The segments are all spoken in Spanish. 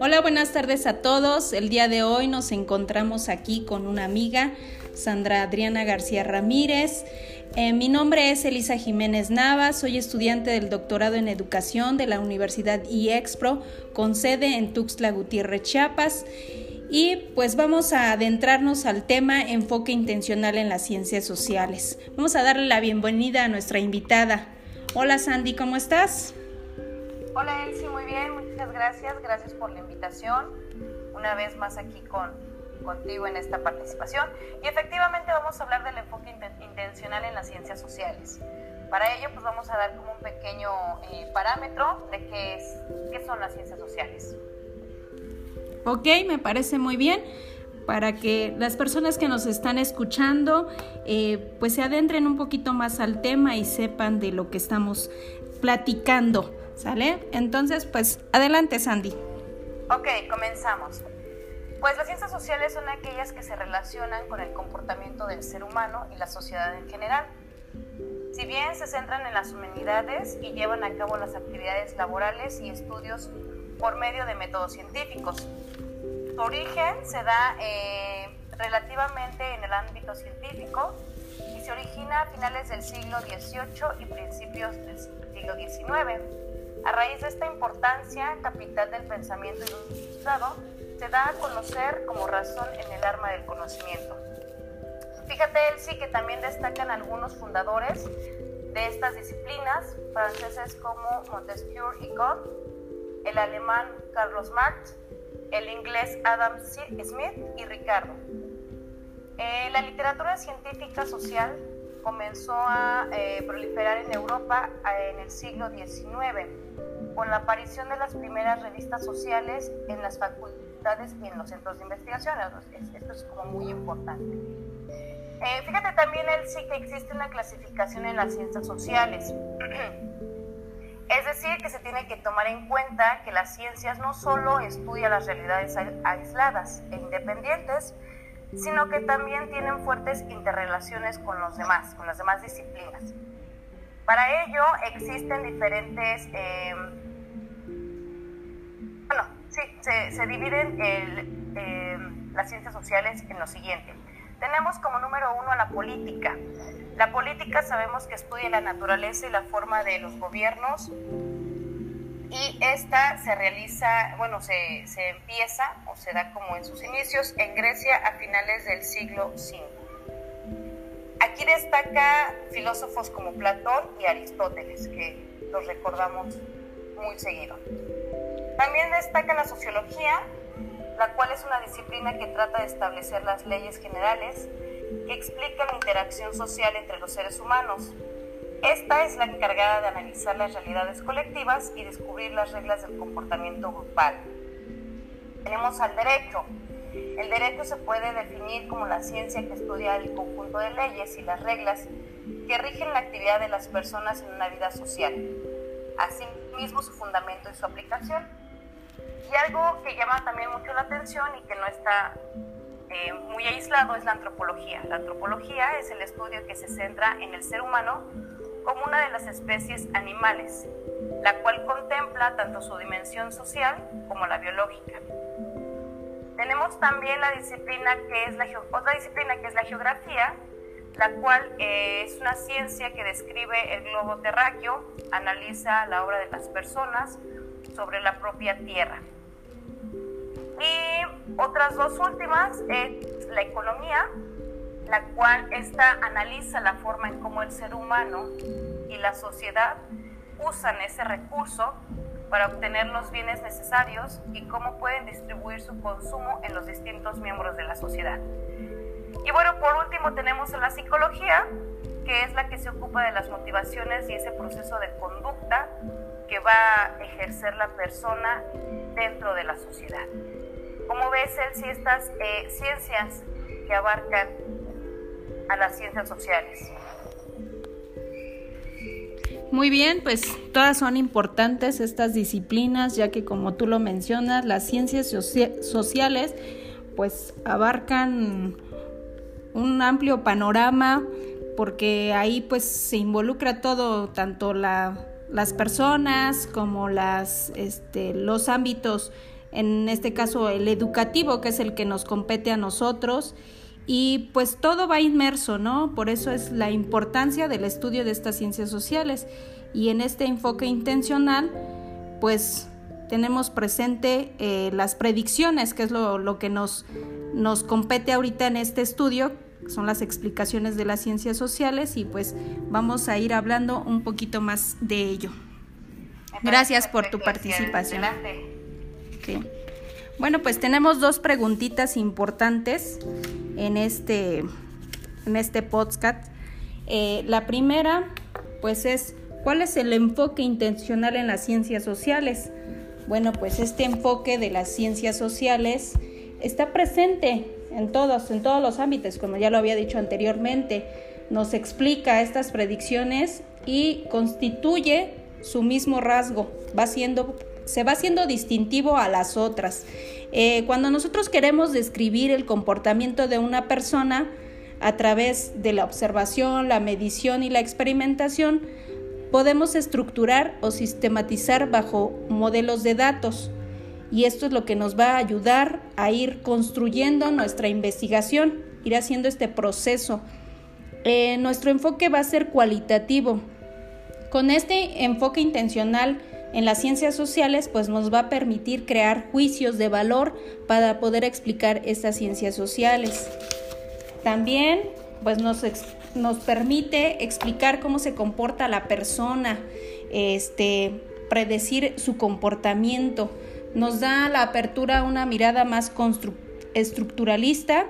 Hola, buenas tardes a todos. El día de hoy nos encontramos aquí con una amiga, Sandra Adriana García Ramírez. Eh, mi nombre es Elisa Jiménez Nava, soy estudiante del doctorado en educación de la Universidad IEXPRO con sede en Tuxtla Gutiérrez, Chiapas. Y pues vamos a adentrarnos al tema enfoque intencional en las ciencias sociales. Vamos a darle la bienvenida a nuestra invitada. Hola Sandy, ¿cómo estás? Hola Elsie, muy bien, muchas gracias. Gracias por la invitación. Una vez más aquí con, contigo en esta participación. Y efectivamente vamos a hablar del enfoque intencional en las ciencias sociales. Para ello, pues vamos a dar como un pequeño eh, parámetro de qué, es, qué son las ciencias sociales. Ok, me parece muy bien para que las personas que nos están escuchando eh, pues se adentren un poquito más al tema y sepan de lo que estamos platicando, ¿sale? Entonces, pues adelante Sandy. Ok, comenzamos. Pues las ciencias sociales son aquellas que se relacionan con el comportamiento del ser humano y la sociedad en general. Si bien se centran en las humanidades y llevan a cabo las actividades laborales y estudios por medio de métodos científicos, su origen se da eh, relativamente en el ámbito científico y se origina a finales del siglo XVIII y principios del siglo XIX. A raíz de esta importancia capital del pensamiento ilustrado, se da a conocer como razón en el arma del conocimiento. Fíjate, Elsie, que también destacan algunos fundadores de estas disciplinas, franceses como Montesquieu y Comte, el alemán Carlos Marx, el inglés Adam Smith y Ricardo. Eh, la literatura científica social comenzó a eh, proliferar en Europa eh, en el siglo XIX, con la aparición de las primeras revistas sociales en las facultades y en los centros de investigación. Esto es como muy importante. fíjate también, el sí que existe una clasificación en las ciencias sociales. Es decir, que se tiene que tomar en cuenta que las ciencias no solo estudian las realidades aisladas e independientes, sino que también tienen fuertes interrelaciones con los demás, con las demás disciplinas. Para ello existen diferentes, em, bueno, sí, se, dividen em, las ciencias sociales en lo siguiente. Tenemos como número uno a la política. La política sabemos que estudia la naturaleza y la forma de los gobiernos y esta se realiza, bueno, se, se empieza o se da como en sus inicios en Grecia a finales del siglo V. Aquí destaca filósofos como Platón y Aristóteles, que los recordamos muy seguido. También destaca la sociología, la cual es una disciplina que trata de establecer las leyes generales que explica la interacción social entre los seres humanos. Esta es la encargada de analizar las realidades colectivas y descubrir las reglas del comportamiento grupal. Tenemos al derecho. El derecho se puede definir como la ciencia que estudia el conjunto de leyes y las reglas que rigen la actividad de las personas en una vida social. Asimismo, su fundamento y su aplicación. Y algo que llama también mucho la atención y que no está eh, muy aislado es la antropología. La antropología es el estudio que se centra en el ser humano como una de las especies animales, la cual contempla tanto su dimensión social como la biológica. Tenemos también la disciplina que es la otra disciplina que es la geografía, la cual eh, es una ciencia que describe el globo terráqueo, analiza la obra de las personas sobre la propia Tierra. Otras dos últimas es la economía, la cual esta analiza la forma en cómo el ser humano y la sociedad usan ese recurso para obtener los bienes necesarios y cómo pueden distribuir su consumo en los distintos miembros de la sociedad. Y bueno, por último tenemos la psicología, que es la que se ocupa de las motivaciones y ese proceso de conducta que va a ejercer la persona dentro de la sociedad. ¿Cómo ves, si estas eh, ciencias que abarcan a las ciencias sociales? Muy bien, pues todas son importantes estas disciplinas, ya que como tú lo mencionas, las ciencias sociales pues abarcan un amplio panorama porque ahí pues se involucra todo, tanto las personas como las, este, los ámbitos, en este caso el educativo, que es el que nos compete a nosotros, y pues todo va inmerso, ¿no? Por eso es la importancia del estudio de estas ciencias sociales. Y en este enfoque intencional, pues tenemos presente eh, las predicciones, que es lo, lo que nos, nos compete ahorita en este estudio, son las explicaciones de las ciencias sociales y pues vamos a ir hablando un poquito más de ello. Gracias por tu participación. Bueno, pues tenemos dos preguntitas importantes en este, en este podcast. Eh, la primera, pues es, ¿cuál es el enfoque intencional en las ciencias sociales? Bueno, pues este enfoque de las ciencias sociales está presente en todos, en todos los ámbitos, como ya lo había dicho anteriormente. Nos explica estas predicciones y constituye su mismo rasgo, va siendo, se va siendo distintivo a las otras. Eh, cuando nosotros queremos describir el comportamiento de una persona a través de la observación, la medición y la experimentación, podemos estructurar o sistematizar bajo modelos de datos y esto es lo que nos va a ayudar a ir construyendo nuestra investigación, ir haciendo este proceso. Eh, nuestro enfoque va a ser cualitativo. Con este enfoque intencional en las ciencias sociales, pues nos va a permitir crear juicios de valor para poder explicar estas ciencias sociales. También, pues nos, nos permite explicar cómo se comporta la persona, este, predecir su comportamiento nos da la apertura a una mirada más estructuralista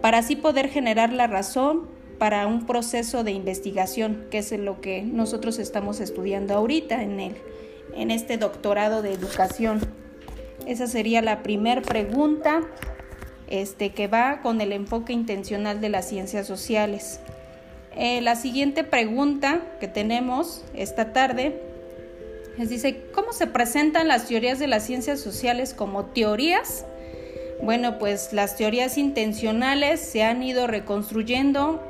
para así poder generar la razón para un proceso de investigación, que es lo que nosotros estamos estudiando ahorita en, el, en este doctorado de educación. Esa sería la primera pregunta este, que va con el enfoque intencional de las ciencias sociales. Eh, la siguiente pregunta que tenemos esta tarde dice, ¿cómo se presentan las teorías de las ciencias sociales como teorías? Bueno, pues las teorías intencionales se han ido reconstruyendo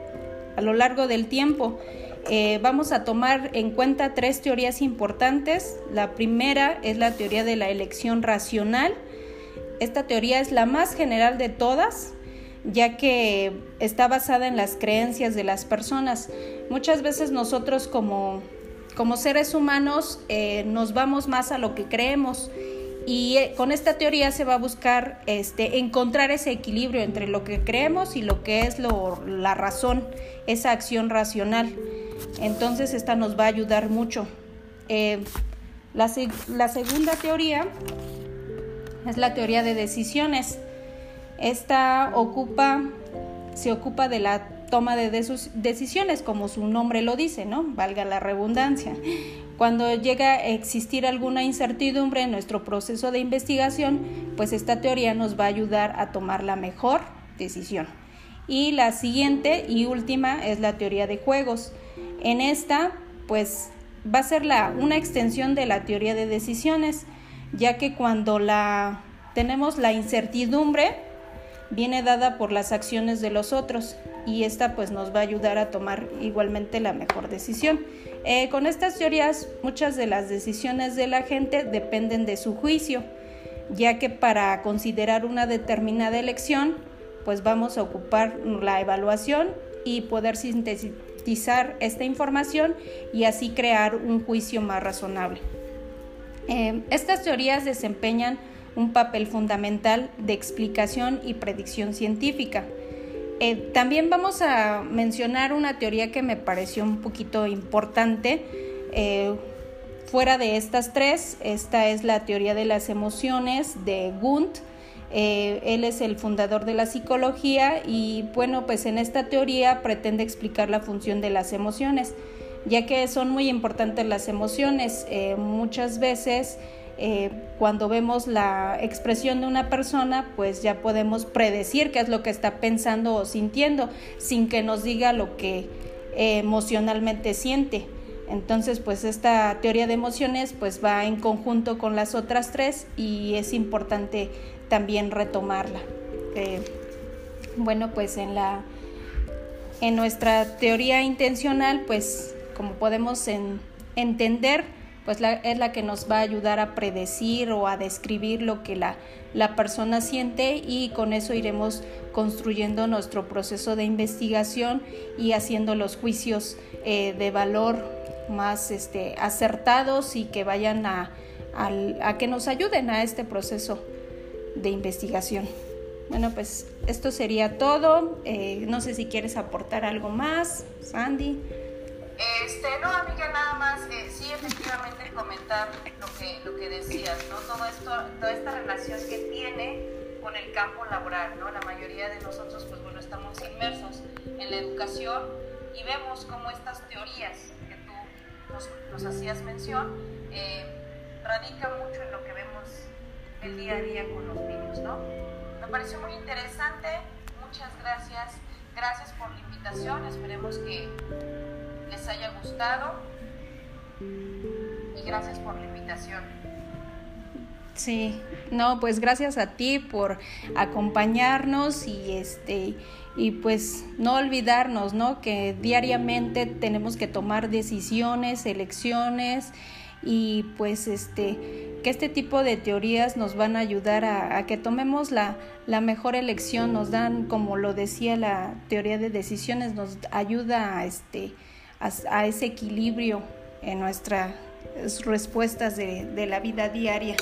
a lo largo del tiempo. Eh, vamos a tomar en cuenta tres teorías importantes. La primera es la teoría de la elección racional. Esta teoría es la más general de todas, ya que está basada en las creencias de las personas. Muchas veces nosotros como como seres humanos eh, nos vamos más a lo que creemos y eh, con esta teoría se va a buscar este, encontrar ese equilibrio entre lo que creemos y lo que es lo, la razón, esa acción racional. Entonces esta nos va a ayudar mucho. Eh, la, segunda teoría es la teoría de decisiones. Esta se ocupa de la toma de decisiones, como su nombre lo dice, ¿no? Valga la redundancia. Cuando llega a existir alguna incertidumbre en nuestro proceso de investigación, pues esta teoría nos va a ayudar a tomar la mejor decisión. Y la siguiente y última es la teoría de juegos. En esta, pues va a ser la, una extensión de la teoría de decisiones, ya que cuando la tenemos la incertidumbre, viene dada por las acciones de los otros y esta pues nos va a ayudar a tomar igualmente la mejor decisión. Eh, con estas teorías muchas de las decisiones de la gente dependen de su juicio, ya que para considerar una determinada elección pues vamos a ocupar la evaluación y poder esta información y así crear un juicio más razonable. Eh, estas teorías desempeñan un papel fundamental de explicación y predicción científica. Eh, también vamos a mencionar una teoría que me pareció un poquito importante. Eh, fuera de estas tres, esta es la teoría de las emociones de Gunt. Eh, él es el fundador de la psicología y bueno, pues en esta teoría pretende explicar la función de las emociones, ya que son muy importantes las emociones. muchas veces eh, cuando vemos la expresión de una persona, pues ya podemos predecir qué es lo que está pensando o sintiendo, sin que nos diga lo que emocionalmente siente. Entonces, pues esta teoría de emociones pues va en conjunto con las otras tres y es importante también retomarla. Eh, bueno, pues en la en nuestra teoría intencional, pues como podemos entender, pues es la que nos va a ayudar a predecir o a describir lo que la, la persona siente y con eso iremos construyendo nuestro proceso de investigación y haciendo los juicios eh, de valor más este, acertados y que vayan a, a, que nos ayuden a este proceso de investigación. Bueno, pues esto sería todo. Eh, no sé si quieres aportar algo más, Sandy. Este, no, amiga, nada más, eh, sí, efectivamente comentar lo que, lo que decías, ¿no? Todo esto, toda esta relación que tiene con el campo laboral, ¿no? La mayoría de nosotros, pues bueno, estamos inmersos en la educación y vemos cómo estas teorías que tú nos, hacías mención eh, radican mucho en lo que vemos el día a día con los niños, ¿no? Me pareció muy interesante, muchas gracias, gracias por la invitación, esperemos que les haya gustado y gracias por la invitación. Sí, no, pues gracias a ti por acompañarnos y este y pues no olvidarnos, ¿no? Que diariamente tenemos que tomar decisiones, elecciones y pues este que este tipo de teorías nos van a ayudar a, que tomemos la, la, mejor elección, nos dan, como lo decía la teoría de decisiones, nos ayuda a este a, ese equilibrio en nuestras respuestas de, de la vida diaria.